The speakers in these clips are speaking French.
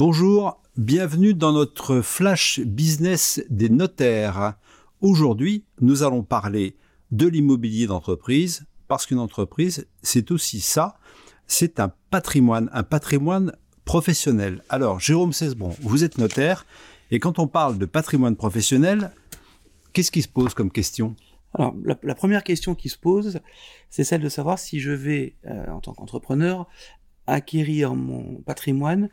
Bonjour, bienvenue dans notre flash business des notaires. Aujourd'hui, nous allons parler de l'immobilier d'entreprise parce qu'une entreprise, c'est aussi ça, c'est un patrimoine, un patrimoine professionnel. Alors, Jérôme Cesbron, vous êtes notaire et quand on parle de patrimoine professionnel, qu'est-ce qui se pose comme question? Alors, la, première question qui se pose, c'est celle de savoir si je vais, euh, en tant qu'entrepreneur, acquérir mon patrimoine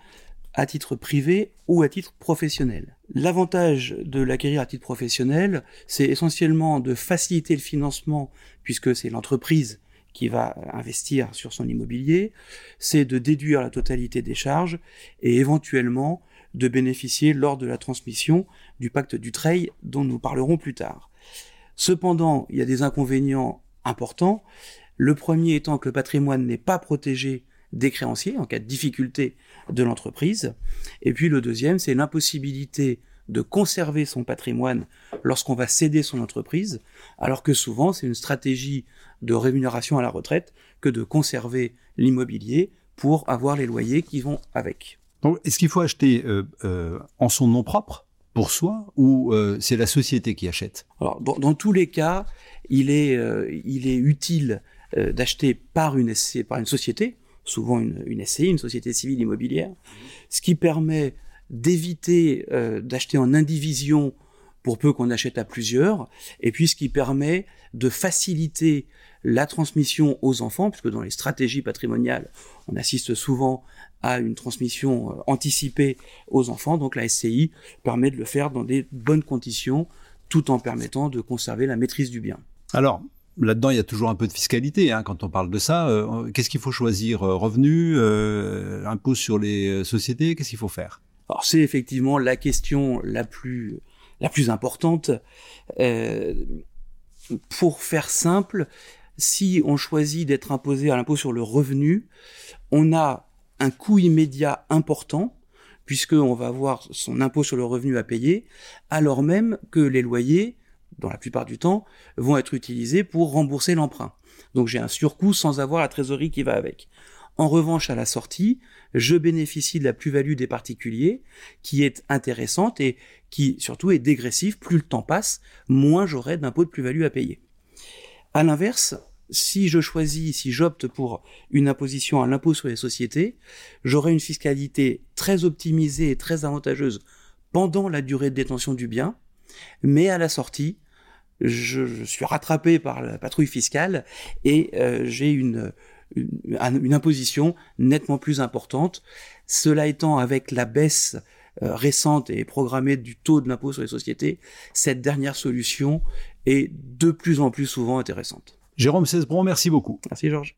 à titre privé ou à titre professionnel. L'avantage de l'acquérir à titre professionnel, c'est essentiellement de faciliter le financement puisque c'est l'entreprise qui va investir sur son immobilier, c'est de déduire la totalité des charges et éventuellement de bénéficier lors de la transmission du pacte du Treil dont nous parlerons plus tard. Cependant, il y a des inconvénients importants. Le premier étant que le patrimoine n'est pas protégé des créanciers en cas de difficulté de l'entreprise. Et puis le deuxième, c'est l'impossibilité de conserver son patrimoine lorsqu'on va céder son entreprise, alors que souvent c'est une stratégie de rémunération à la retraite que de conserver l'immobilier pour avoir les loyers qui vont avec. Donc, est-ce qu'il faut acheter euh, euh, en son nom propre pour soi ou euh, c'est la société qui achète? Alors, dans, tous les cas, il est, il est utile d'acheter par une, par une société, souvent une, une SCI, une société civile immobilière, ce qui permet d'éviter euh, d'acheter en indivision pour peu qu'on achète à plusieurs, et puis ce qui permet de faciliter la transmission aux enfants, puisque dans les stratégies patrimoniales, on assiste souvent à une transmission euh, anticipée aux enfants, donc la SCI permet de le faire dans des bonnes conditions, tout en permettant de conserver la maîtrise du bien. Alors, Là-dedans, il y a toujours un peu de fiscalité hein, quand on parle de ça. Euh, qu'est-ce qu'il faut choisir euh, Revenu, euh, impôt sur les sociétés Qu'est-ce qu'il faut faire? Alors c'est effectivement la question la plus la plus importante. pour faire simple, si on choisit d'être imposé à l'impôt sur le revenu, on a un coût immédiat important puisqu'on va avoir son impôt sur le revenu à payer, alors même que les loyers dans la plupart du temps, vont être utilisés pour rembourser l'emprunt. Donc j'ai un surcoût sans avoir la trésorerie qui va avec. En revanche, à la sortie, je bénéficie de la plus-value des particuliers, qui est intéressante et qui surtout est dégressive. Plus le temps passe, moins j'aurai d'impôt de plus-value à payer. À l'inverse, si je choisis, si j'opte pour une imposition à l'impôt sur les sociétés, j'aurai une fiscalité très optimisée et très avantageuse pendant la durée de détention du bien, mais à la sortie, je, suis rattrapé par la patrouille fiscale et euh, j'ai une, une, imposition nettement plus importante. Cela étant, avec la baisse euh, récente et programmée du taux de l'impôt sur les sociétés, cette dernière solution est de plus en plus souvent intéressante. Jérôme Cesbron, merci beaucoup. Merci Georges.